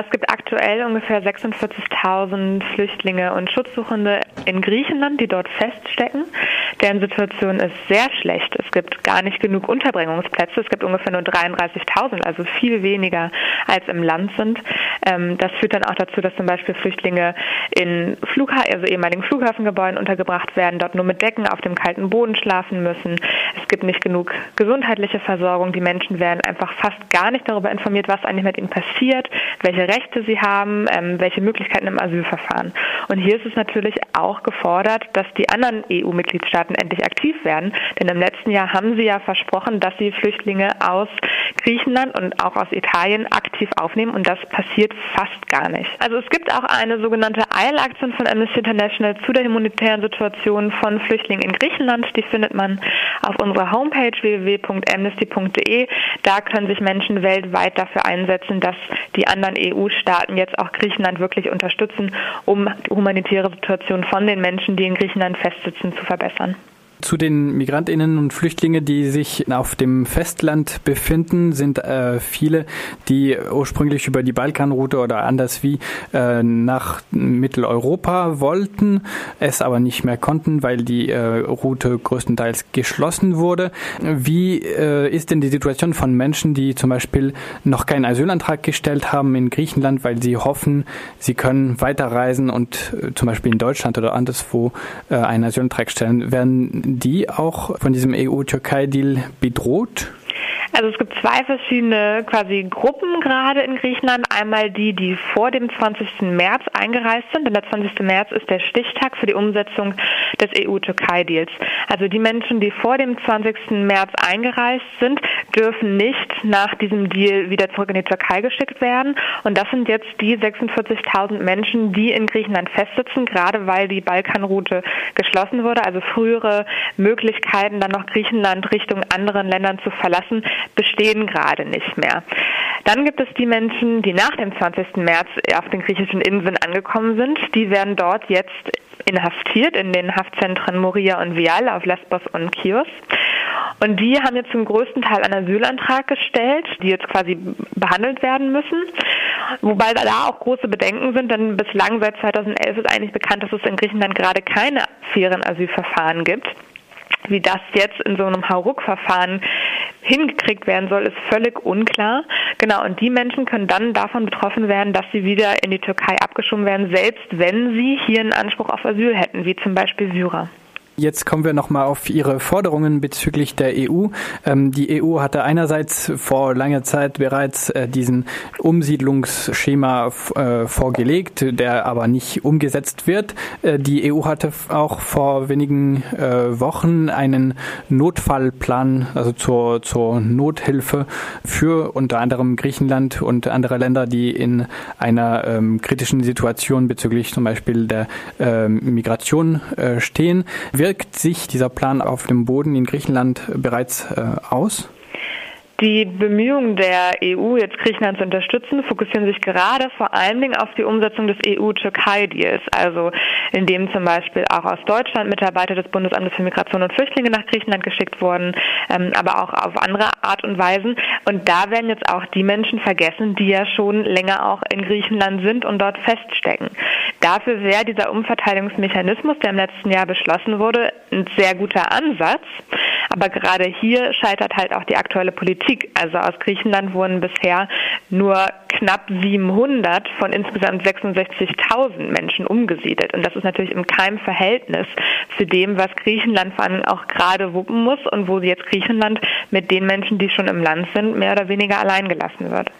Es gibt aktuell ungefähr 46.000 Flüchtlinge und Schutzsuchende in Griechenland, die dort feststecken. Deren Situation ist sehr schlecht. Es gibt gar nicht genug Unterbringungsplätze. Es gibt ungefähr nur 33.000, also viel weniger als im Land sind. Ähm, das führt dann auch dazu, dass zum Beispiel Flüchtlinge in Flugha also ehemaligen Flughafengebäuden untergebracht werden, dort nur mit Decken auf dem kalten Boden schlafen müssen. Es gibt nicht genug gesundheitliche Versorgung. Die Menschen werden einfach fast gar nicht darüber informiert, was eigentlich mit ihnen passiert, welche Rechte sie haben, ähm, welche Möglichkeiten im Asylverfahren. Und hier ist es natürlich auch gefordert, dass die anderen EU-Mitgliedstaaten endlich aktiv werden. Denn im letzten Jahr haben sie ja versprochen, dass sie Flüchtlinge aus Griechenland und auch aus Italien aktiv aufnehmen und das passiert fast gar nicht. Also es gibt auch eine sogenannte Eilaktion von Amnesty International zu der humanitären Situation von Flüchtlingen in Griechenland. Die findet man auf unserer Homepage www.amnesty.de. Da können sich Menschen weltweit dafür einsetzen, dass die anderen EU-Staaten jetzt auch Griechenland wirklich unterstützen, um die humanitäre Situation von den Menschen, die in Griechenland festsitzen, zu verbessern. Zu den Migrantinnen und Flüchtlingen, die sich auf dem Festland befinden, sind äh, viele, die ursprünglich über die Balkanroute oder anders wie äh, nach Mitteleuropa wollten, es aber nicht mehr konnten, weil die äh, Route größtenteils geschlossen wurde. Wie äh, ist denn die Situation von Menschen, die zum Beispiel noch keinen Asylantrag gestellt haben in Griechenland, weil sie hoffen, sie können weiterreisen und äh, zum Beispiel in Deutschland oder anderswo äh, einen Asylantrag stellen? Werden die auch von diesem EU-Türkei-Deal bedroht? Also es gibt zwei verschiedene quasi Gruppen gerade in Griechenland. Einmal die, die vor dem 20. März eingereist sind, denn der 20. März ist der Stichtag für die Umsetzung des EU-Türkei-Deals. Also die Menschen, die vor dem 20. März eingereist sind, dürfen nicht nach diesem Deal wieder zurück in die Türkei geschickt werden. Und das sind jetzt die 46.000 Menschen, die in Griechenland festsitzen, gerade weil die Balkanroute geschlossen wurde. Also frühere Möglichkeiten, dann noch Griechenland Richtung anderen Ländern zu verlassen, bestehen gerade nicht mehr. Dann gibt es die Menschen, die nach dem 20. März auf den griechischen Inseln angekommen sind. Die werden dort jetzt inhaftiert in den Haftzentren Moria und Vial auf Lesbos und Chios. Und die haben jetzt zum größten Teil einen Asylantrag gestellt, die jetzt quasi behandelt werden müssen. Wobei da auch große Bedenken sind, denn bislang seit 2011 ist eigentlich bekannt, dass es in Griechenland gerade keine fairen Asylverfahren gibt. Wie das jetzt in so einem Hauruck-Verfahren hingekriegt werden soll, ist völlig unklar. Genau, und die Menschen können dann davon betroffen werden, dass sie wieder in die Türkei abgeschoben werden, selbst wenn sie hier einen Anspruch auf Asyl hätten, wie zum Beispiel Syrer. Jetzt kommen wir nochmal auf Ihre Forderungen bezüglich der EU. Ähm, die EU hatte einerseits vor langer Zeit bereits äh, diesen Umsiedlungsschema äh, vorgelegt, der aber nicht umgesetzt wird. Äh, die EU hatte auch vor wenigen äh, Wochen einen Notfallplan, also zur, zur Nothilfe für unter anderem Griechenland und andere Länder, die in einer ähm, kritischen Situation bezüglich zum Beispiel der ähm, Migration äh, stehen. Wir wirkt sich dieser Plan auf dem Boden in Griechenland bereits äh, aus? Die Bemühungen der EU, jetzt Griechenland zu unterstützen, fokussieren sich gerade vor allen Dingen auf die Umsetzung des EU-Türkei-Deals, also indem zum Beispiel auch aus Deutschland Mitarbeiter des Bundesamtes für Migration und Flüchtlinge nach Griechenland geschickt wurden, ähm, aber auch auf andere Art und Weisen. Und da werden jetzt auch die Menschen vergessen, die ja schon länger auch in Griechenland sind und dort feststecken. Dafür wäre dieser Umverteilungsmechanismus, der im letzten Jahr beschlossen wurde, ein sehr guter Ansatz. Aber gerade hier scheitert halt auch die aktuelle Politik. Also aus Griechenland wurden bisher nur knapp 700 von insgesamt 66.000 Menschen umgesiedelt. Und das ist natürlich im keinem Verhältnis zu dem, was Griechenland vor allem auch gerade wuppen muss und wo jetzt Griechenland mit den Menschen, die schon im Land sind, mehr oder weniger allein gelassen wird.